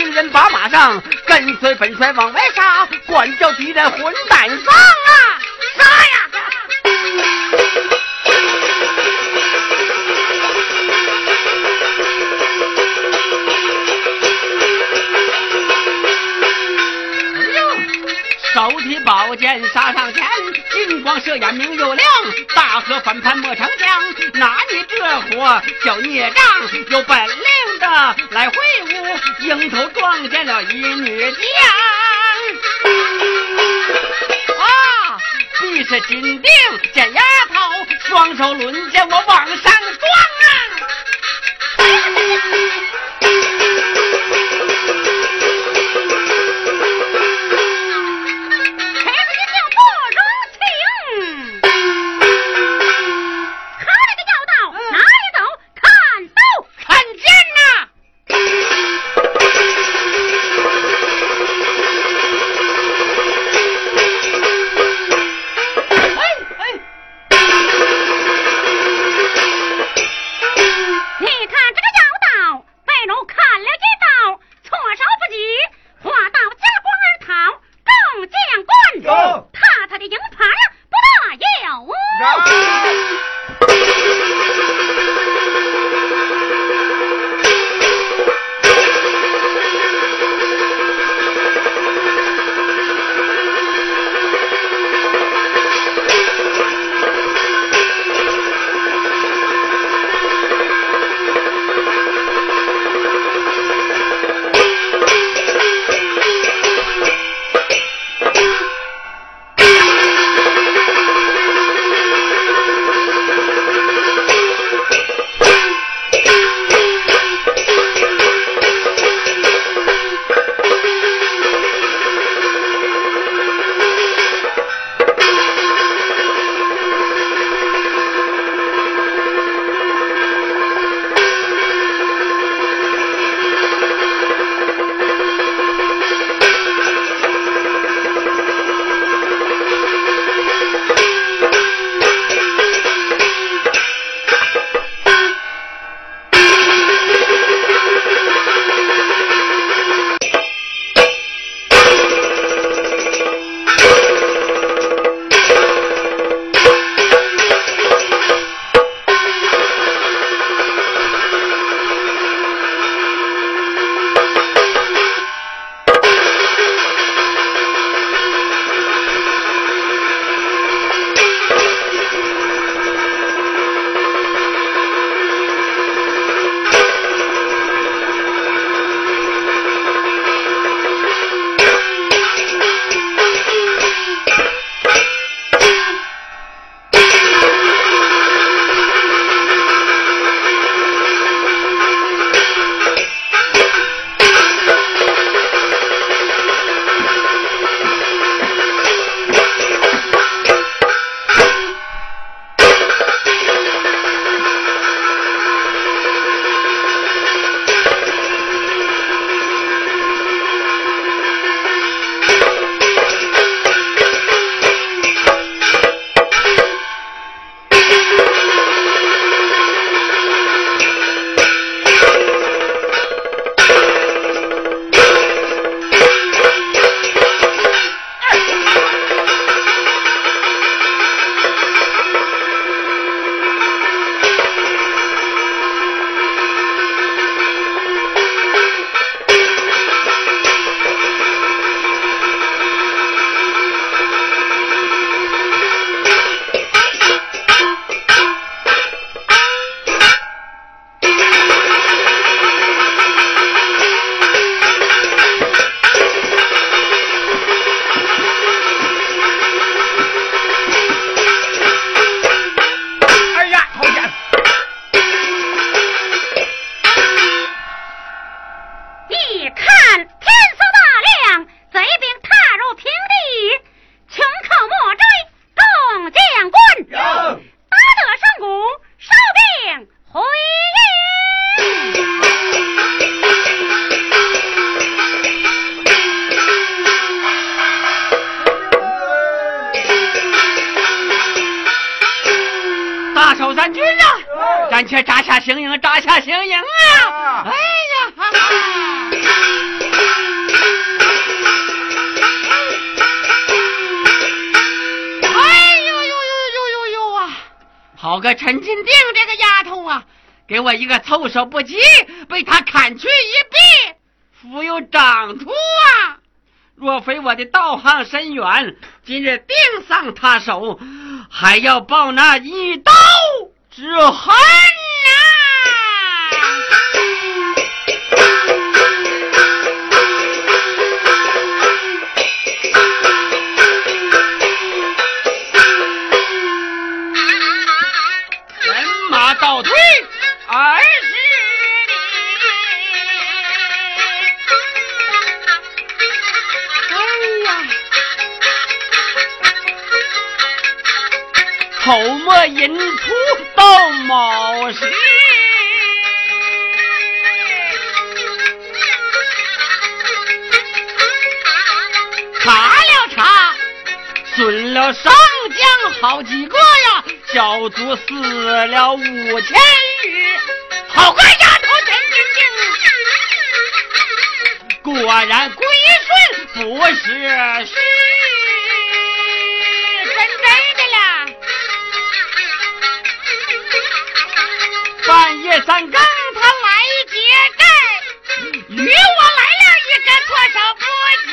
将军人把马上，跟随本帅往外杀，管教敌人混蛋丧啊！杀呀！手提宝剑杀上前，金光射眼明又亮，大河翻盘莫长江。拿你这货小孽障，有本来回屋，迎头撞见了一女将。啊！必是金定这丫头，双手抡剑我往上撞三军啊，暂且扎下行营，扎下行营啊。哎呀，哎呦呦呦呦呦呦啊，好个陈金定这个丫头啊，给我一个措手不及，被他砍去一臂，复又长出啊。若非我的道行深远，今日定丧他手，还要报那一刀。之恨。口沫引出到卯时，查了查，损了上将好几个呀，小卒死了五千余。好个丫头真精灵，果然归顺不是虚。三更，他来接债，与我来了一个措手不及。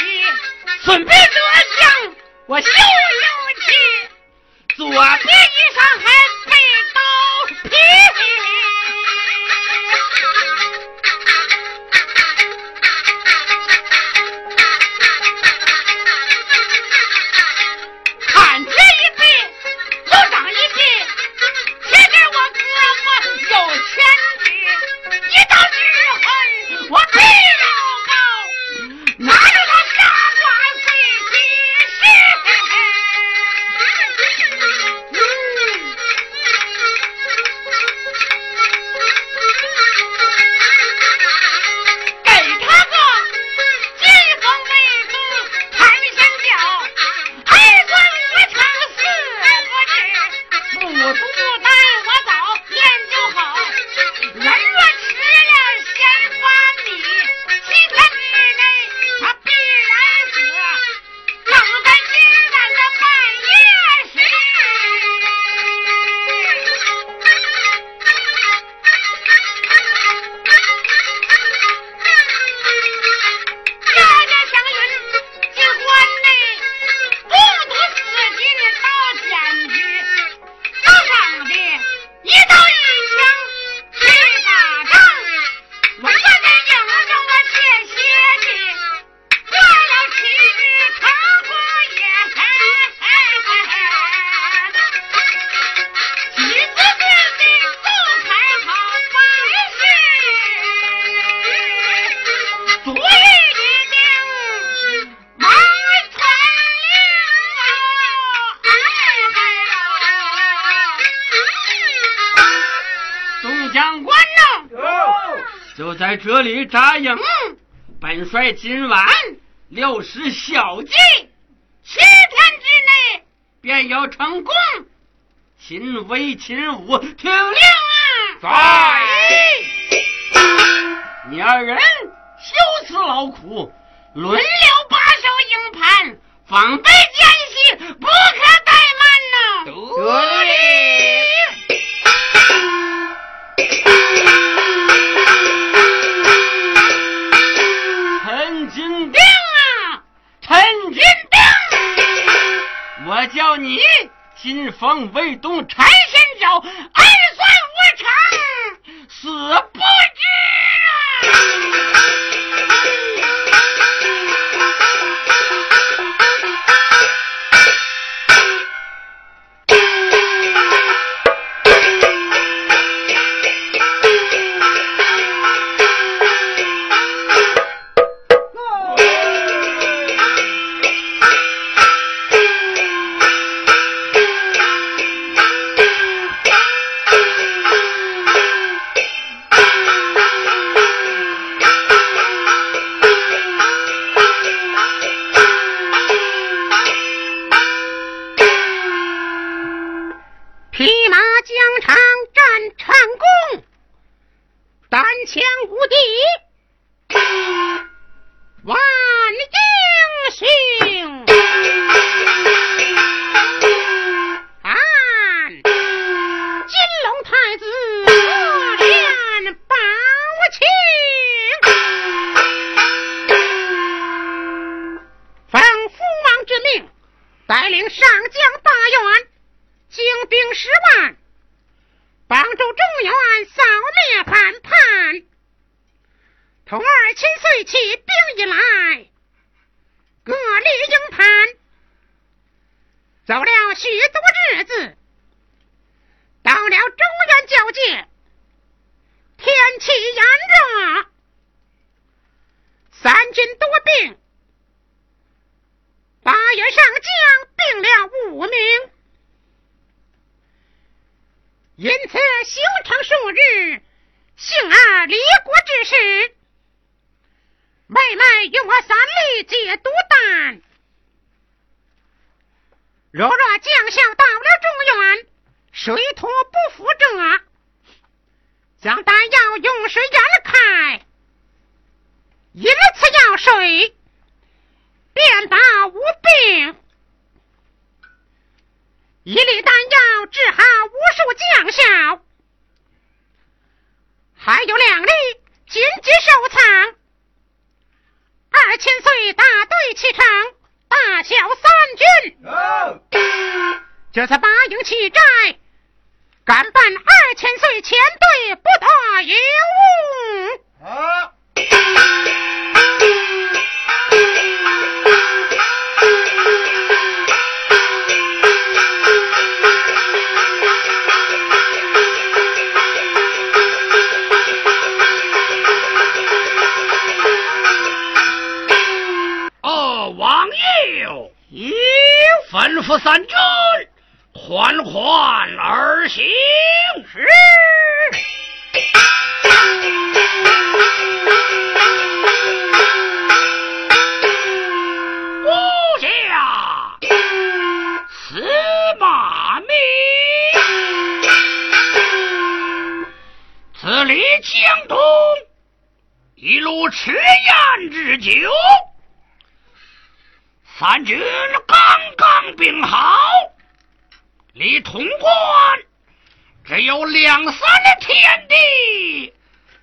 孙膑德相，我秀秀气，左边衣裳还今晚料施小计，七天之内便要成功。秦威、秦武，听金凤未动因此，休长数日，幸而离国之事，妹妹与我三里解毒丹。若若将相到了中原，水土不服者，将丹药用水淹开，饮此药水，便当无病。一粒丹药治好无数将校，还有两粒紧急收藏。二千岁大队启程，大小三军，这次八营起寨，敢办二千岁前队不得有误。吩咐三军缓缓而行。是。部下司马明，此离江东一路吃宴之酒。三军刚刚兵好，离潼关只有两三里天地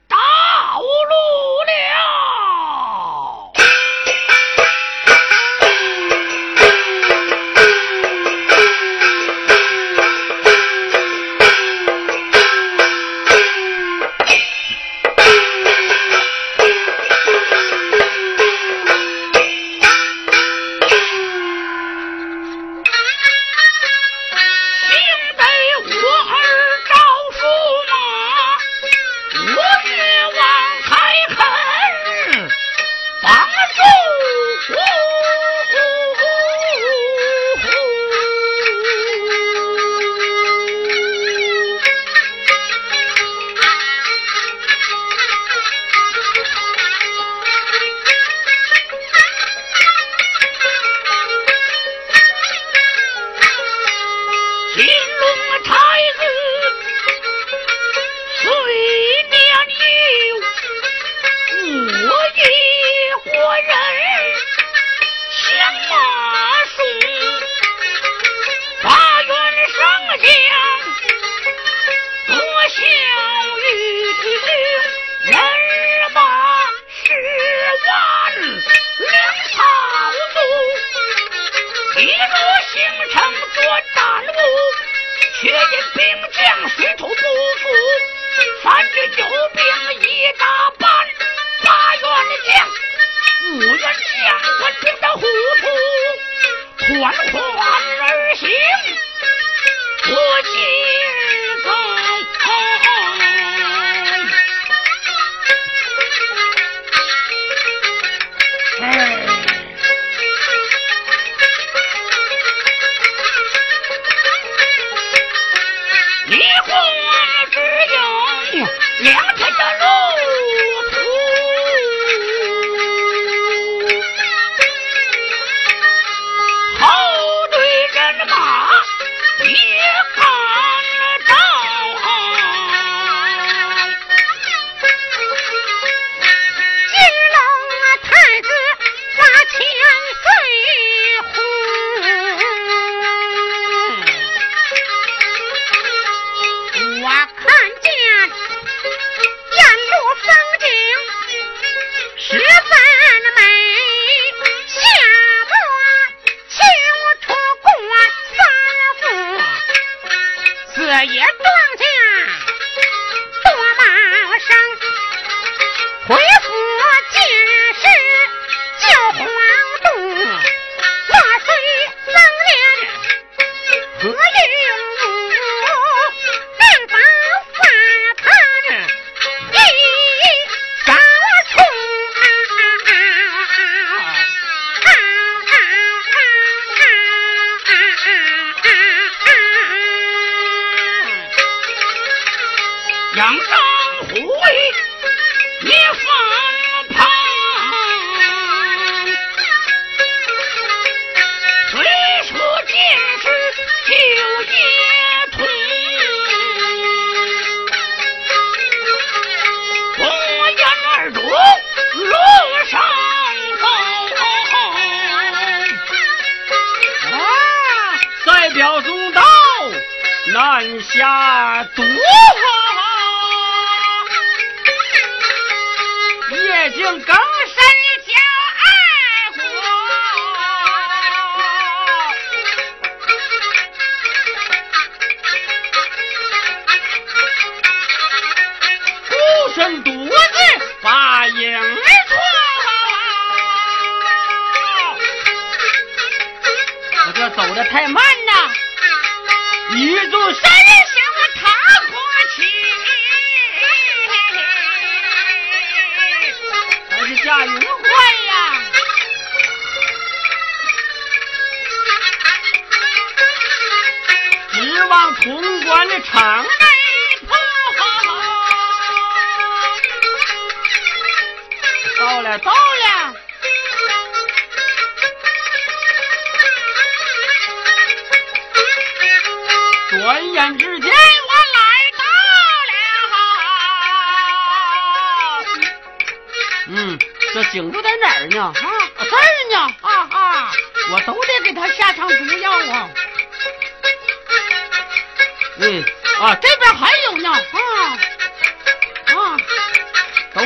道路了。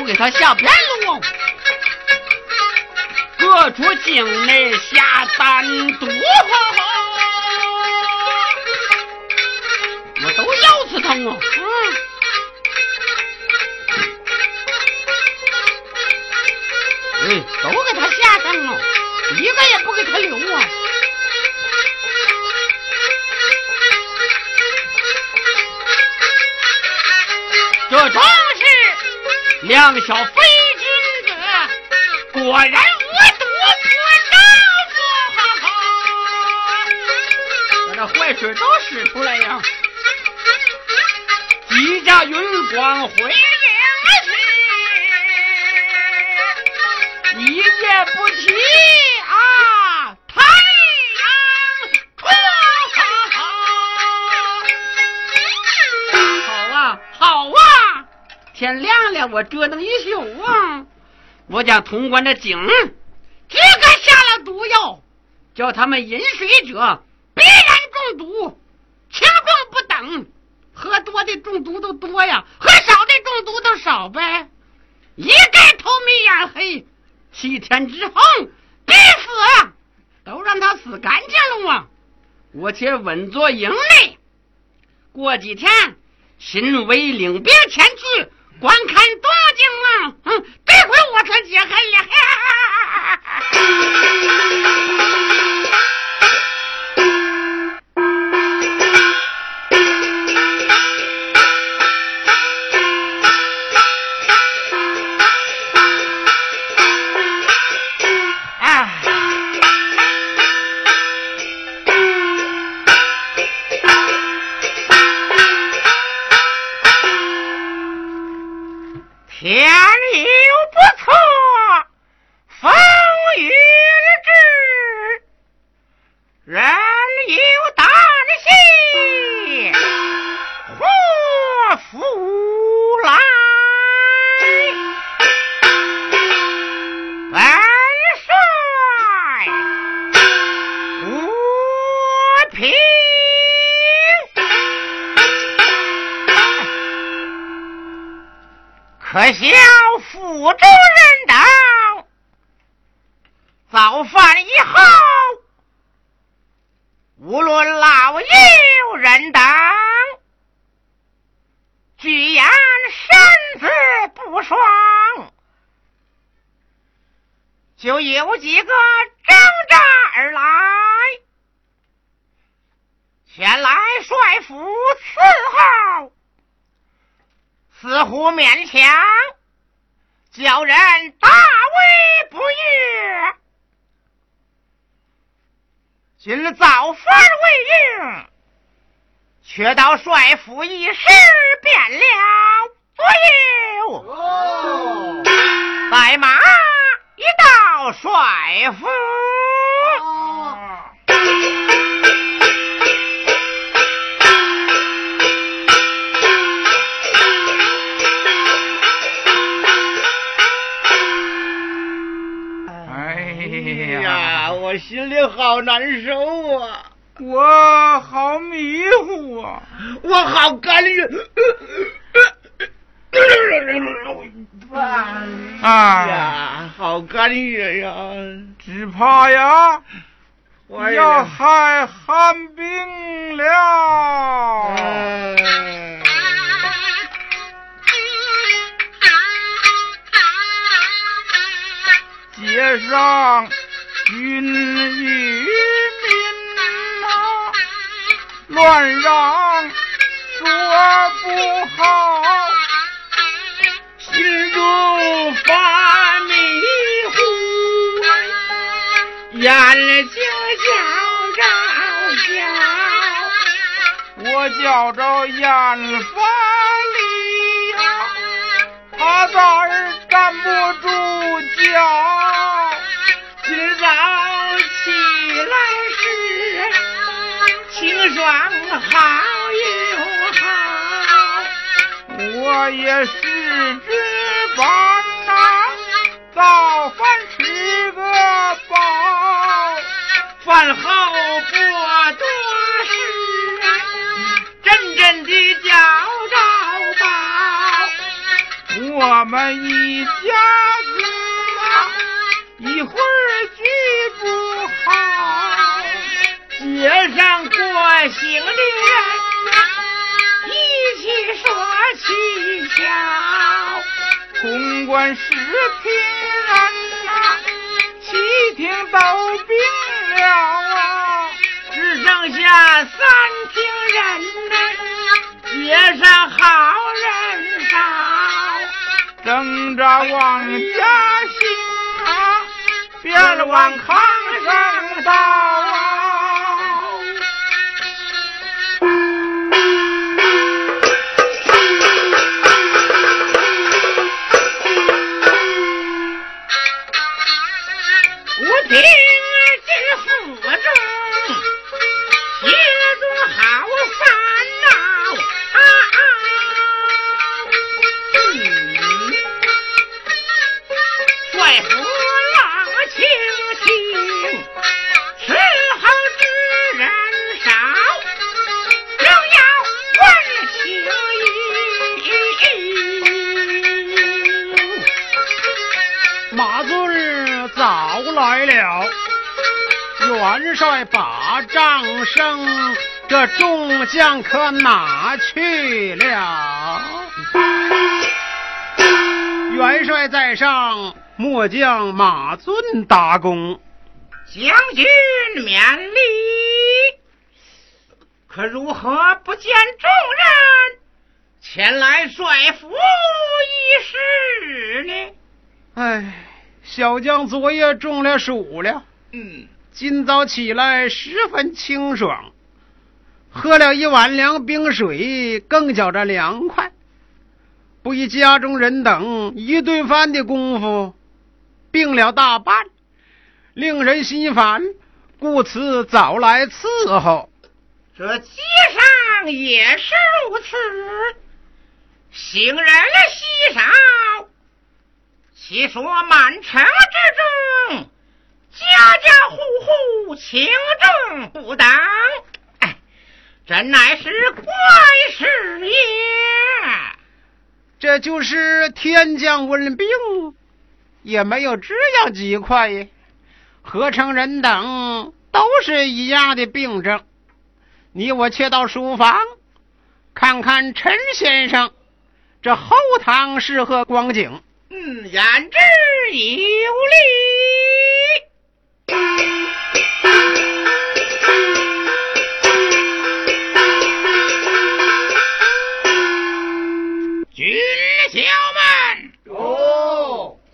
给他下遍了哦！各处境内下单毒，我都要死他啊！嗯。嗯，都给他下上了，一个也不给他留啊！两小非君子，果然我毒不丈夫！把这坏水都使出来呀！几家云光回我折腾一宿啊！我将潼关的井这个下了毒药，叫他们饮水者必然中毒，轻重不等。喝多的中毒都多呀，喝少的中毒都少呗。一概头迷眼黑。七天之后必死，都让他死干净了啊！我且稳坐营内，过几天新威领兵前去光看动静了！嗯，这回我可解开了。帅府。我心里好难受啊！我好迷糊啊！我好干晕！啊呀，好干晕呀！只怕呀，我要害寒病了。街上。军与民呐，乱嚷说不好，心中发迷糊，眼睛叫着叫，我叫着眼发里呀，他咋儿站不住脚？今早起来时，清爽寒，我也是只班呐，早饭吃个饱，饭后不多时，阵阵的叫着饱，我们一家子啊，一会儿聚不好。街上过行的人一起说蹊跷，通关视听人呐，七听都病了啊，只剩下三听人呐，街上好人少，争着往家行啊，别往炕上倒啊。帅把帐声，这众将可哪去了？元帅在上，末将马尊答功。将军免礼。可如何不见众人前来帅府一事呢？哎，小将昨夜中了暑了。嗯。今早起来十分清爽，喝了一碗凉冰水，更觉着凉快。不一家中人等一顿饭的功夫，病了大半，令人心烦，故此早来伺候。这街上也是如此，行人稀少，且说满城之中。家家户户轻重不等，哎，真乃是怪事也。这就是天降瘟病，也没有这样几块，合成人等都是一样的病症。你我且到书房看看陈先生这后堂是何光景。嗯，言之有理。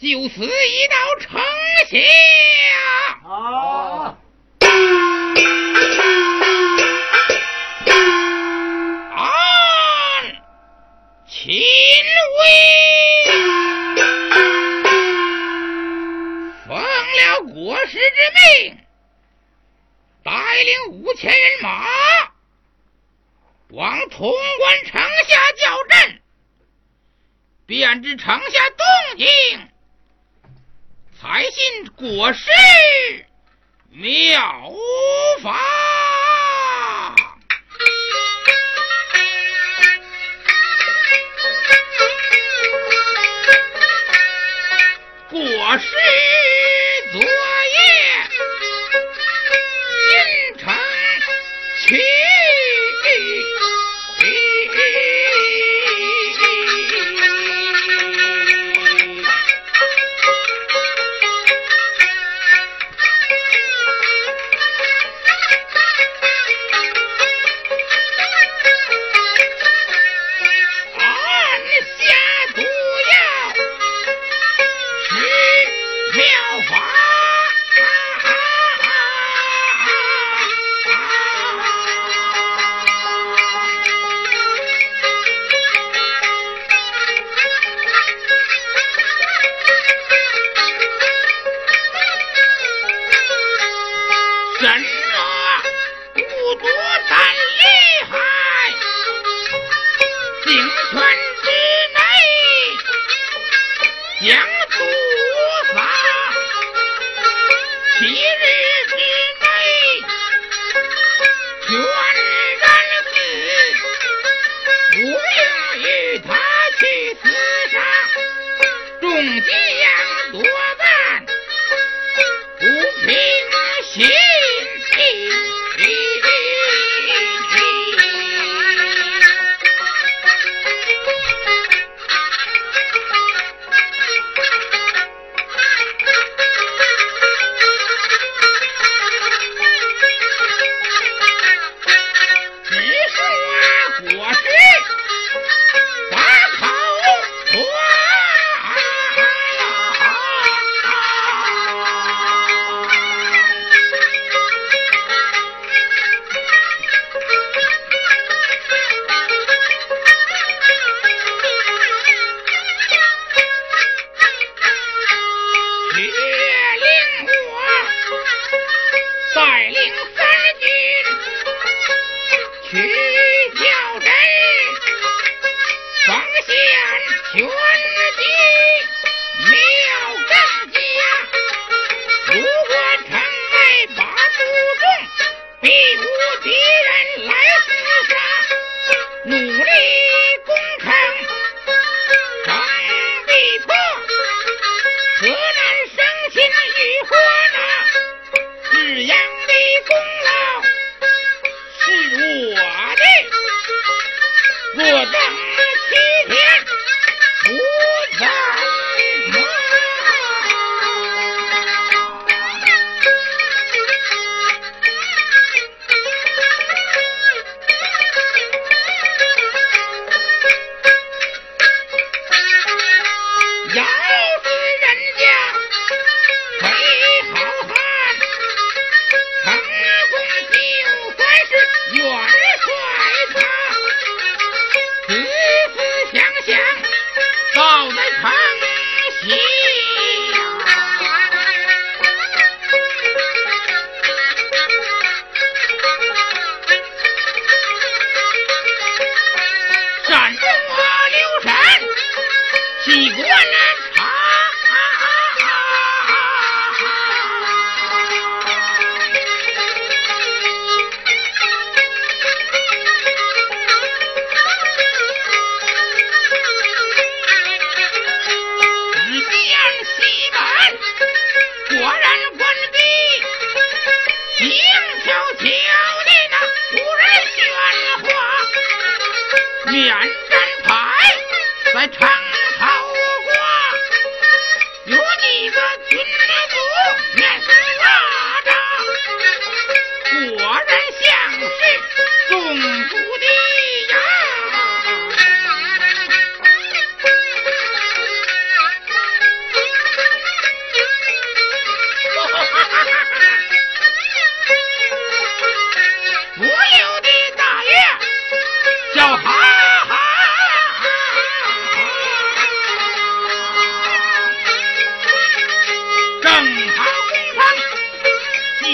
就此一道城下，啊秦威。奉了国师之命，带领五千人马往潼关城下叫阵，便知城下动静。才信国师妙法。国师昨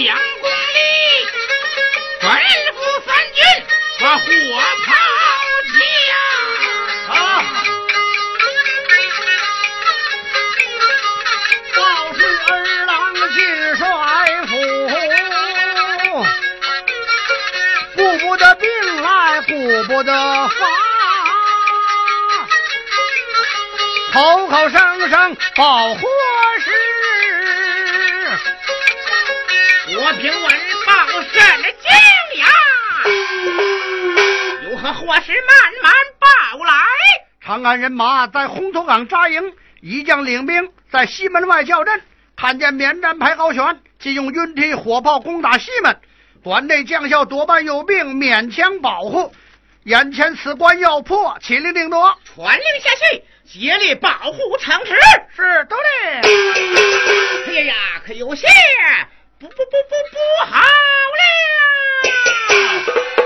将功立，吩咐三军把火炮架。啊！报是二郎进帅府，顾不得病来顾不得发，口口声声报祸事。我听闻报甚惊呀，有何祸事慢慢报来。长安人马在红头岗扎营，一将领兵在西门外叫阵，看见免战牌高悬，即用云梯火炮攻打西门。关内将校多半有病，勉强保护。眼前此关要破，请令定夺。传令下去，竭力保护城池。是，都令。哎呀呀，可有些不不不不不好了！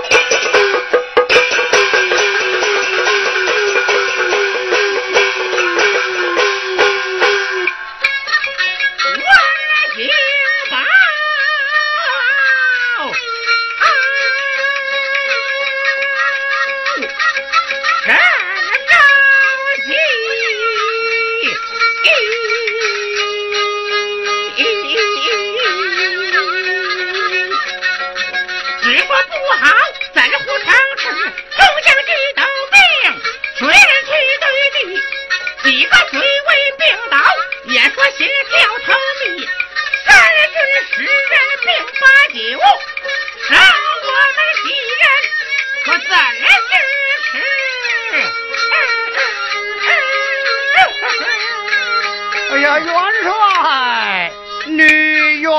元帅，女元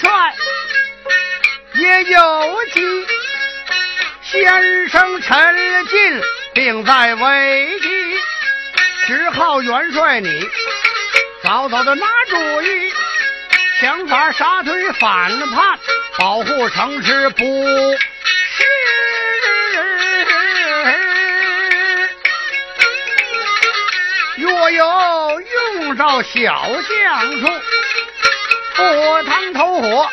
帅也有急，先生陈进病在危急，只好元帅你早早的拿主意，想法杀退反叛，保护城池不是。若有照小将处，赴汤投火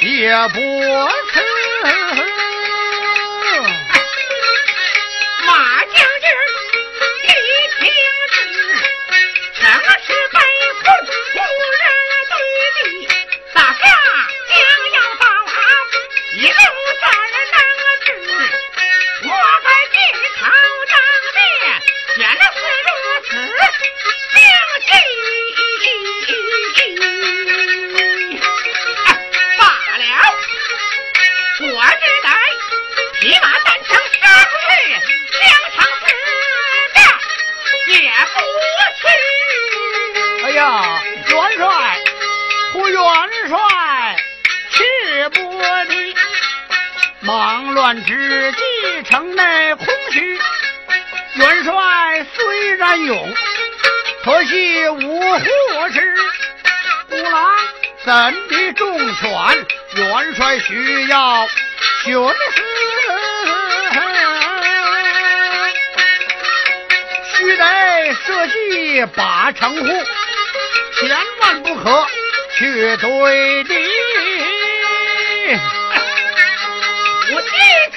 也不辞。忙乱之际，城内空虚。元帅虽然勇，可惜无护持。虎狼怎敌重拳？元帅需要寻思。须得设计把城护，千万不可去对敌。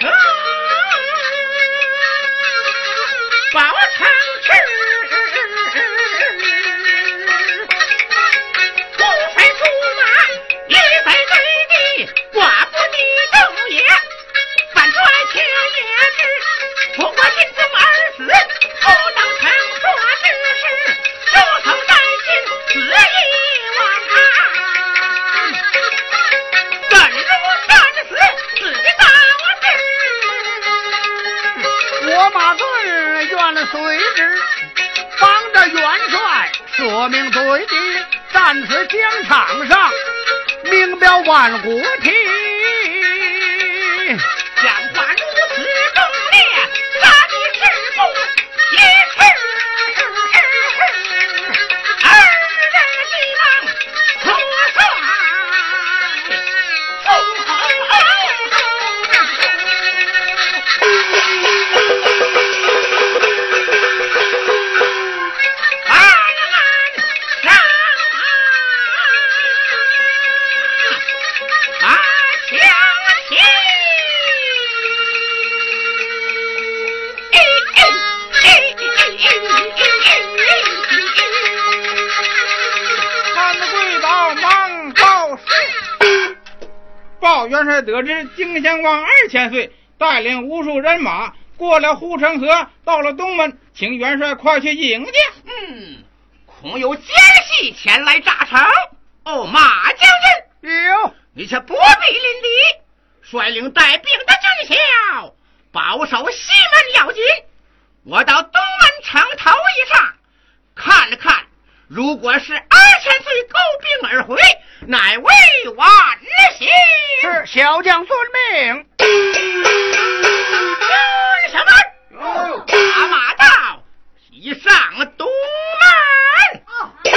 啊把我唱万二千岁带领无数人马过了护城河，到了东门，请元帅快去迎接。嗯，恐有奸细前来诈城。哦，马将军，哟，你且不必临敌，率领带兵的军校，保守西门要紧。我到东门城头一上，看了看。如果是二千岁高兵而回，乃为我之行，是小将遵命。嗯，什么？打马到，骑上东门。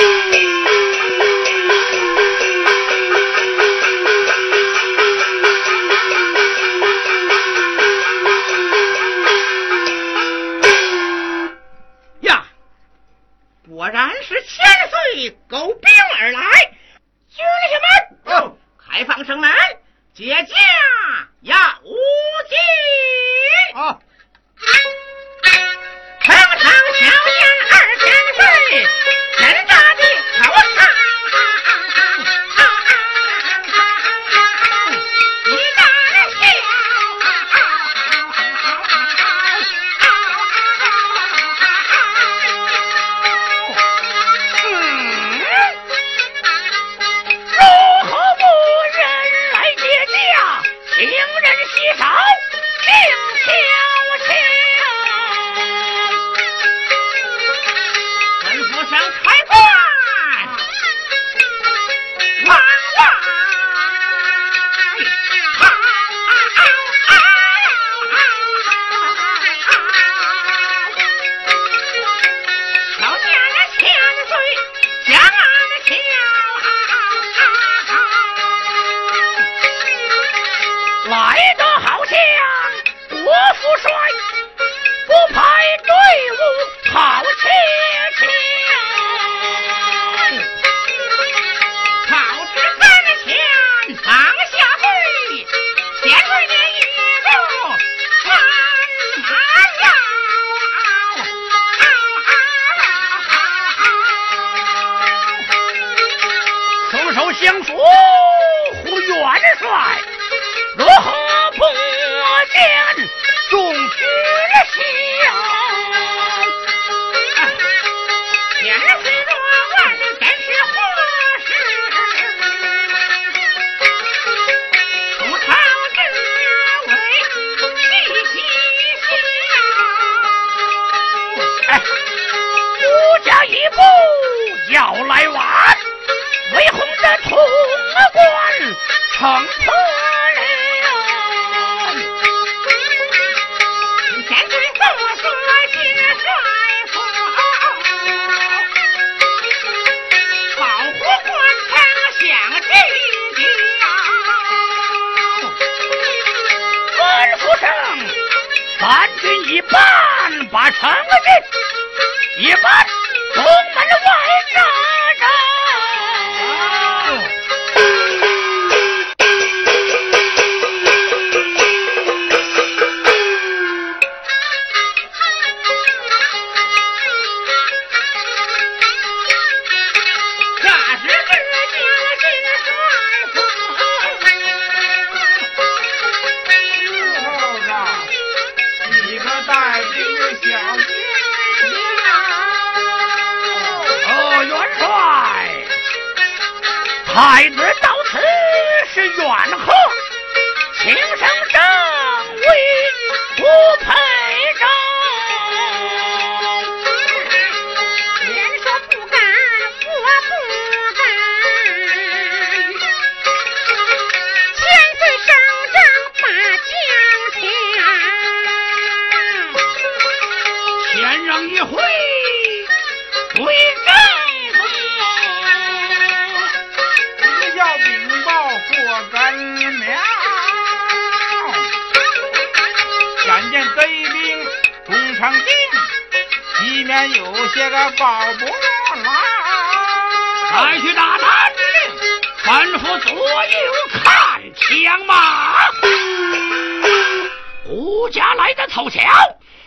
孤家来的凑巧，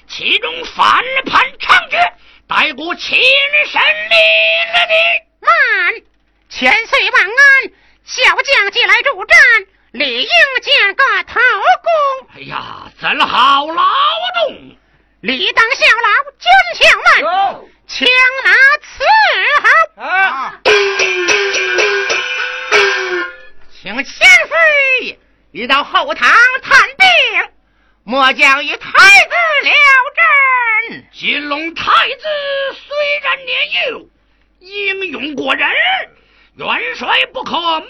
其中反叛猖獗，待过亲身领了的。慢，千岁万安，小将即来助战，理应见个头功。哎呀，怎好劳动？理当效劳，军将们，枪拿伺候。啊，请千岁一到后堂探病，末将与太子了阵。金龙太子虽然年幼，英勇过人，元帅不可慢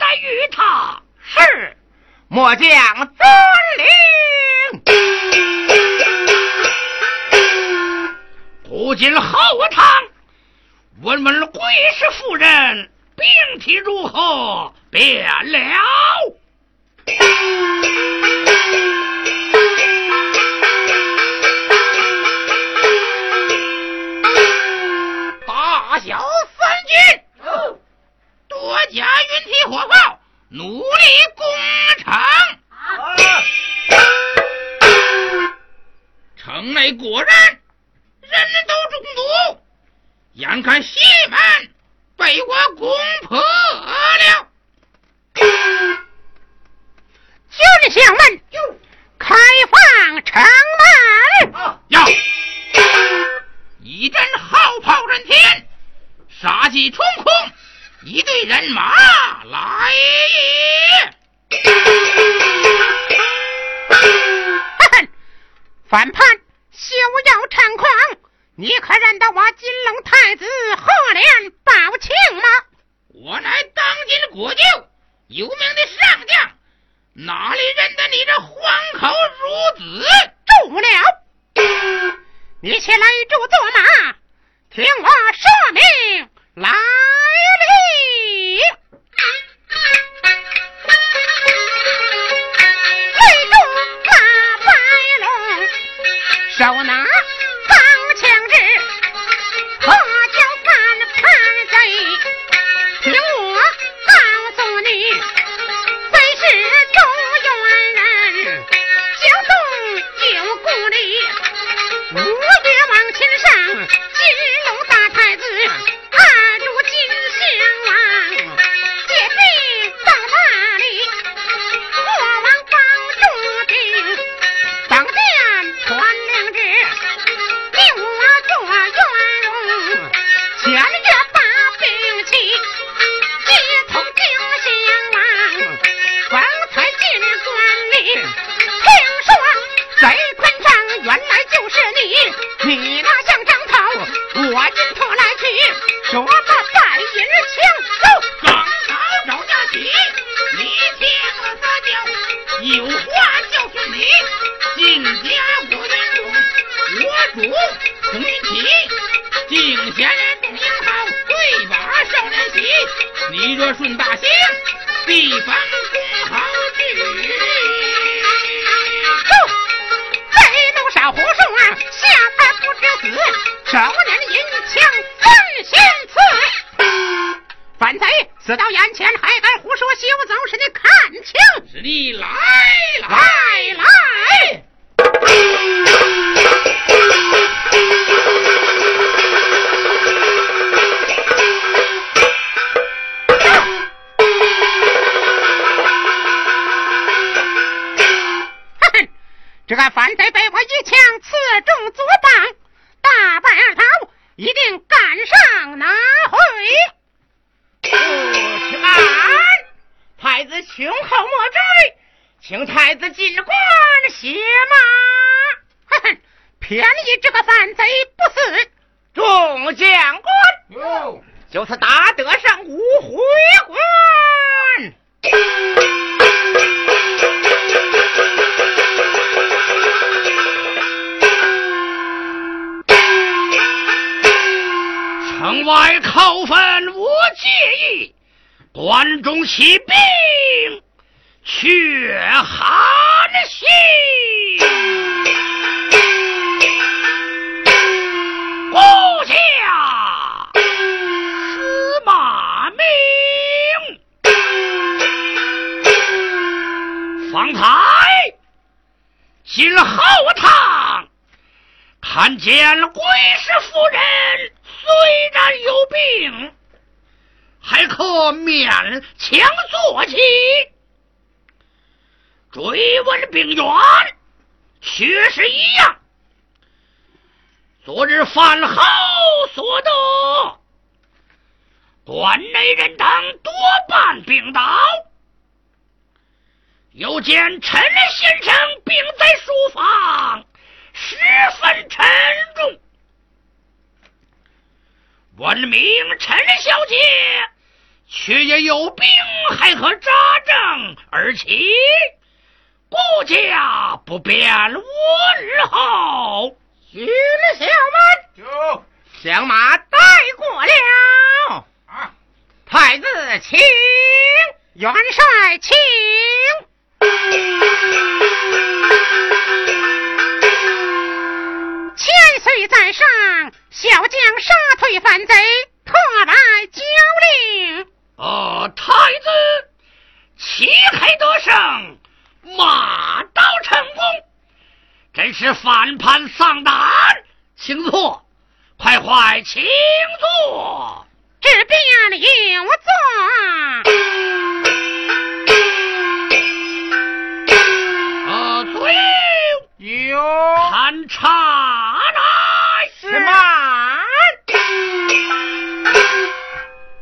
待于他。是，末将遵令。不进后堂，问问贵氏夫人病体如何？便了。大小三军，多加云梯火炮，努力攻城。城内果然人都中毒，眼看西门被我攻破了。军将们，开放城门。要一阵号炮震天，杀气冲空，一队人马来也。哼哼，反叛，休要猖狂！你可认得我金龙太子贺连宝庆吗？我乃当今国舅有名的上将，哪里认得你这黄口孺子？住了！你且来住坐马，听我说明来历。擂住马白龙，手拿一枪刺中左膀，大败而逃，一定赶上拿回。不慢，太子胸后莫追，请太子进关歇马。哼哼，便宜这个反贼不死，众将官，就此打得上五回关。外扣分无介意，关中起兵却寒心。孤家司马明，方才进后堂，看见了贵氏夫人虽然有病，还可勉强坐起。追问病源，却是一样。昨日饭后所得，馆内人等多半病倒。又见陈先生病在书房，十分沉重。闻名陈小姐却也有病，还可扎正而起，顾家不便问候。许了小门，就将马带过了。啊，太子请，元帅请。小将杀退反贼，特来交令。哦，太子旗开得胜，马到成功，真是反叛丧胆，请坐，快快请坐。这边有座。啊，对有看茶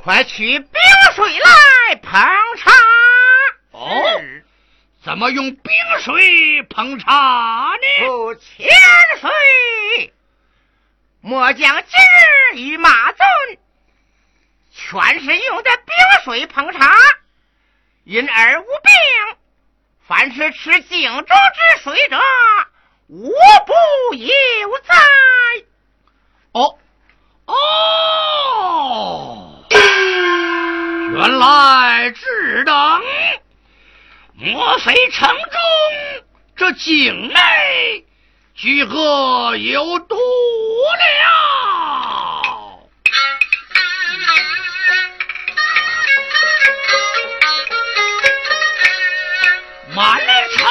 快取冰水来捧茶。哦，怎么用冰水捧茶呢？不千岁，末将今日与马尊，全是用的冰水捧茶，因而无病。凡是吃井中之水者，无不有灾。哦哦，原来只等，莫非城中这井内居何有毒了？满城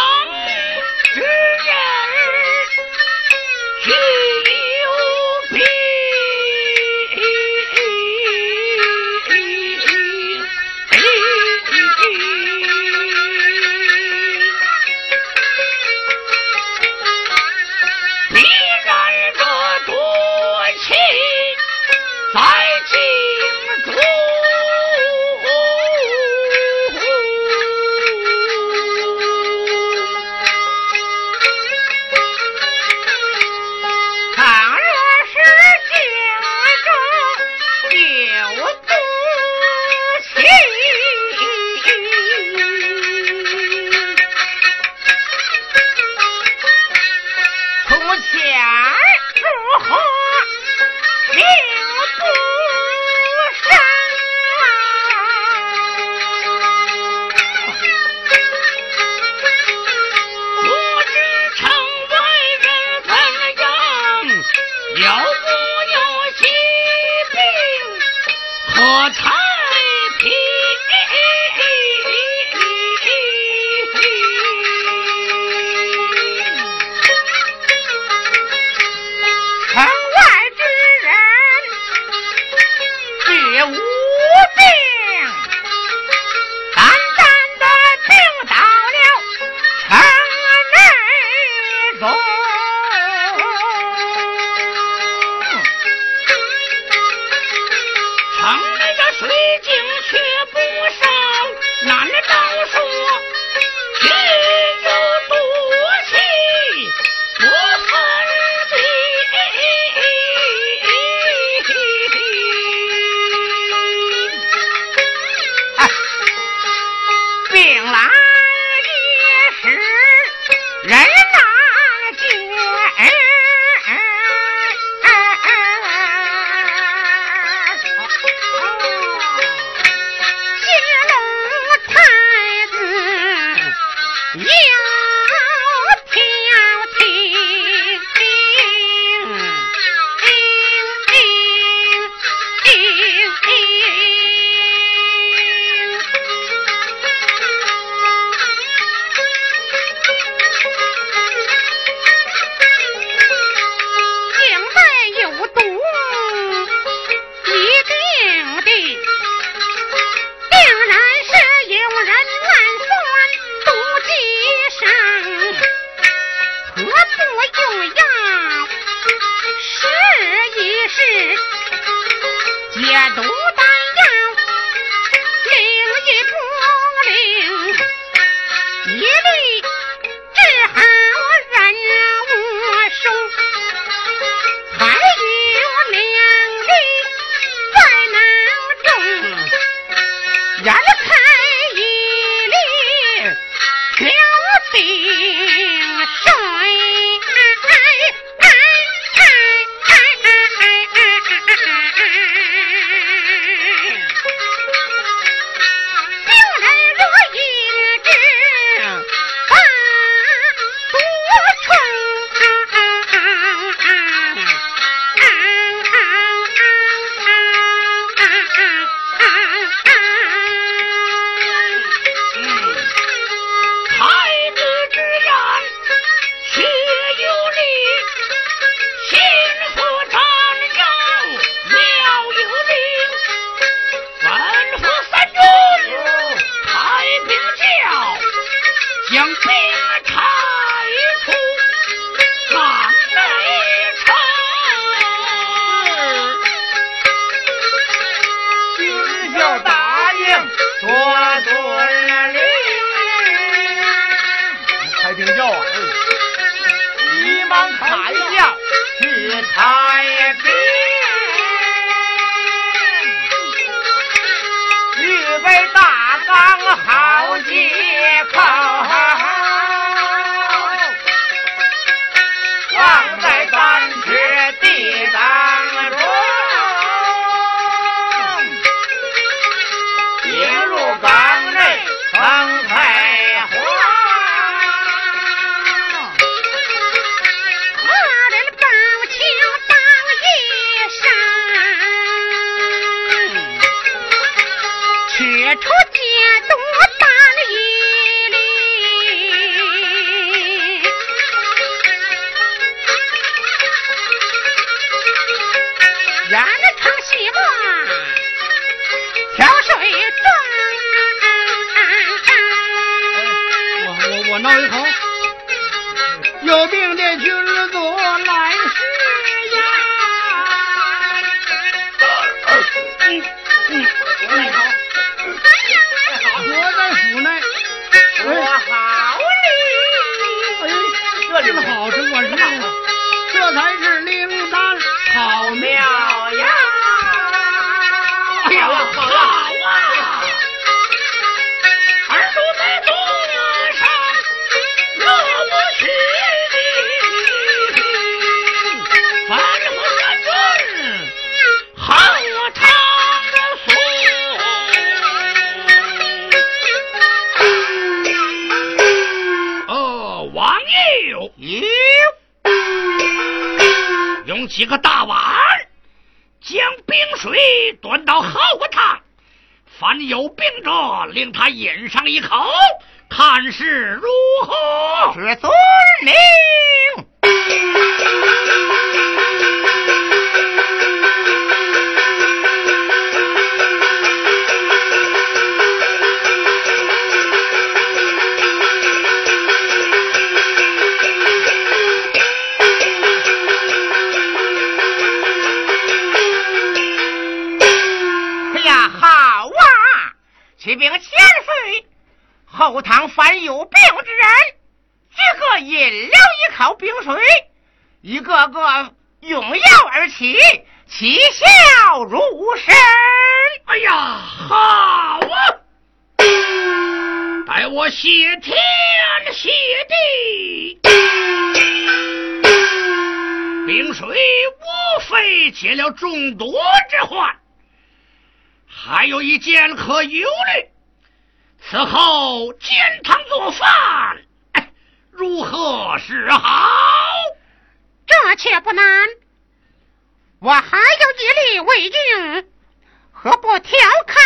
启禀千岁，后堂凡有病之人，举个饮了一口冰水，一个个拥腰而起，其效如神。哎呀，好啊！待我谢天谢地，冰水无非解了中毒之患，还有一件可忧虑。此后煎汤做饭，哎，如何是好？这却不难。我还有一粒胃镜，何不调开，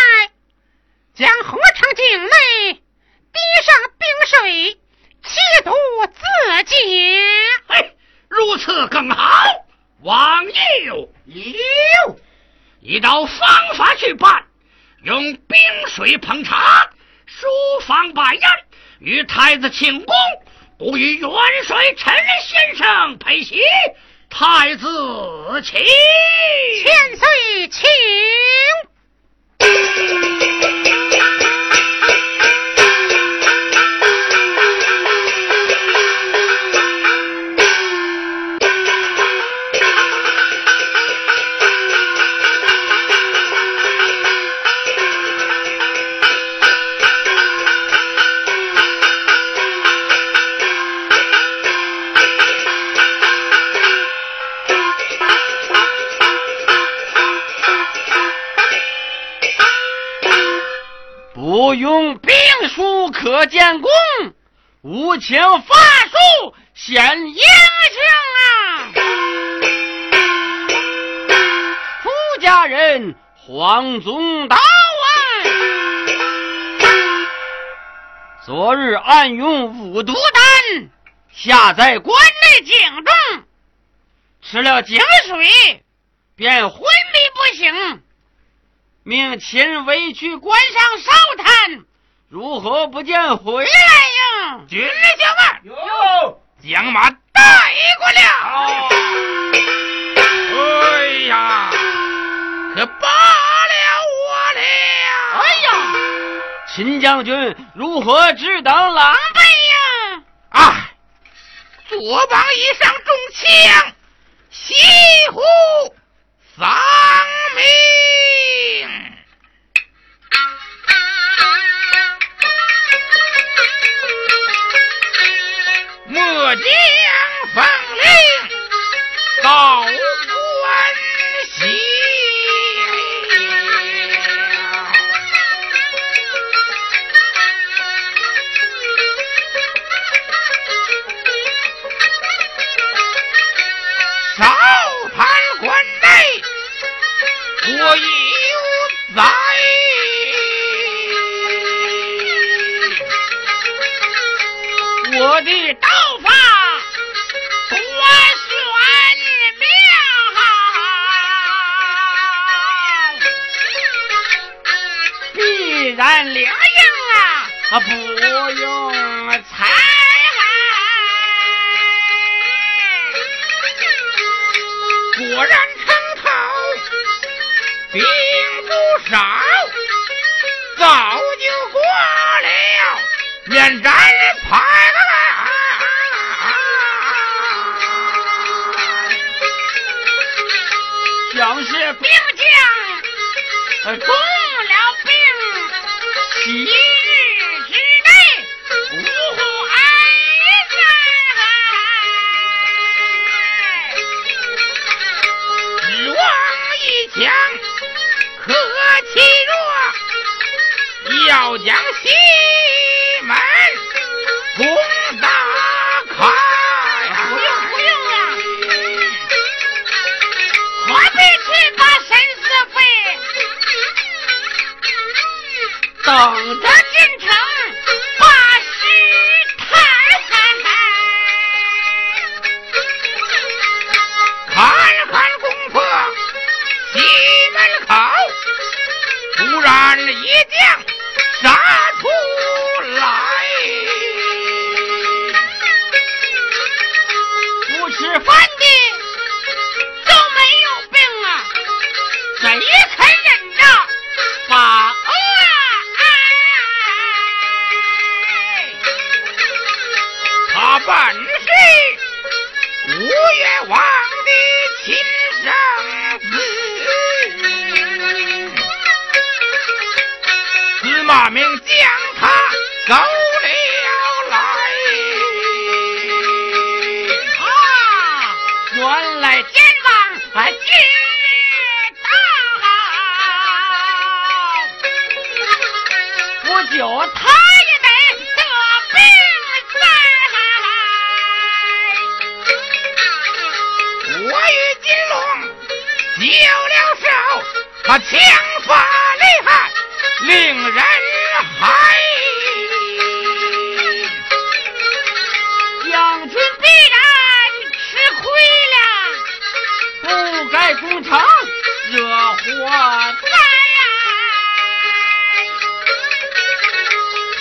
将河城境内滴上冰水，气毒自解？嘿，如此更好。王爷哟，依照方法去办，用冰水捧茶，书房摆宴，与太子庆功，不与元帅陈先生陪席，太子请，千岁请。用兵书可见功，无情法术显英雄啊！富家人黄宗道啊，昨日暗用五毒丹，下在关内井中，吃了井水，便昏迷不醒。命秦威去关上哨探，如何不见回来呀？军将们，有将马带过了。哎呀，可罢了我了！哎呀，秦将军如何只等狼狈呀？啊，左膀一上中枪，西湖丧命。末将奉令告我有在。我的刀法多玄妙，必然灵应啊，不用猜。果然兵不少，早就过了连战牌。将士兵将中了兵，七弱，要将西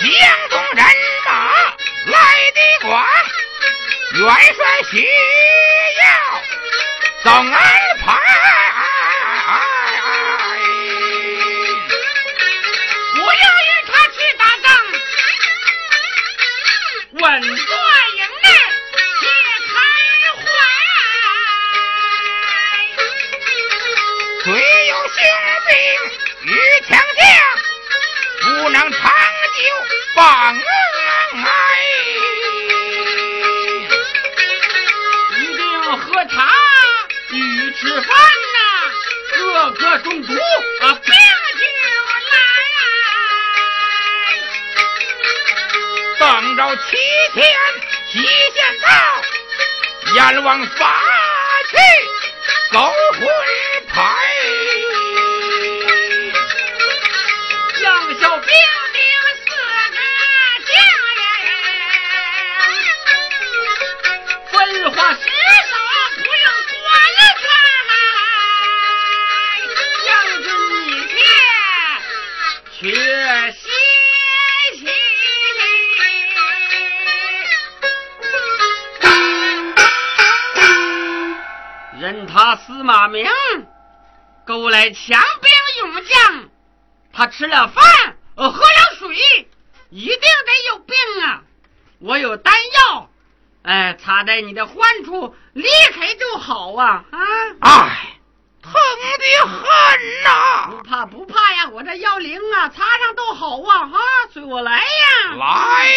江东人马来的广，元帅需要等安排。我要与他去打仗，稳天极限到，阎王发去走马明勾来强兵勇将，他吃了饭，呃，喝了水，一定得有病啊！我有丹药，哎，擦在你的患处，立刻就好啊！啊，哎，疼的很呐、不怕不怕呀，我这药灵啊，擦上都好啊！哈，随我来呀！来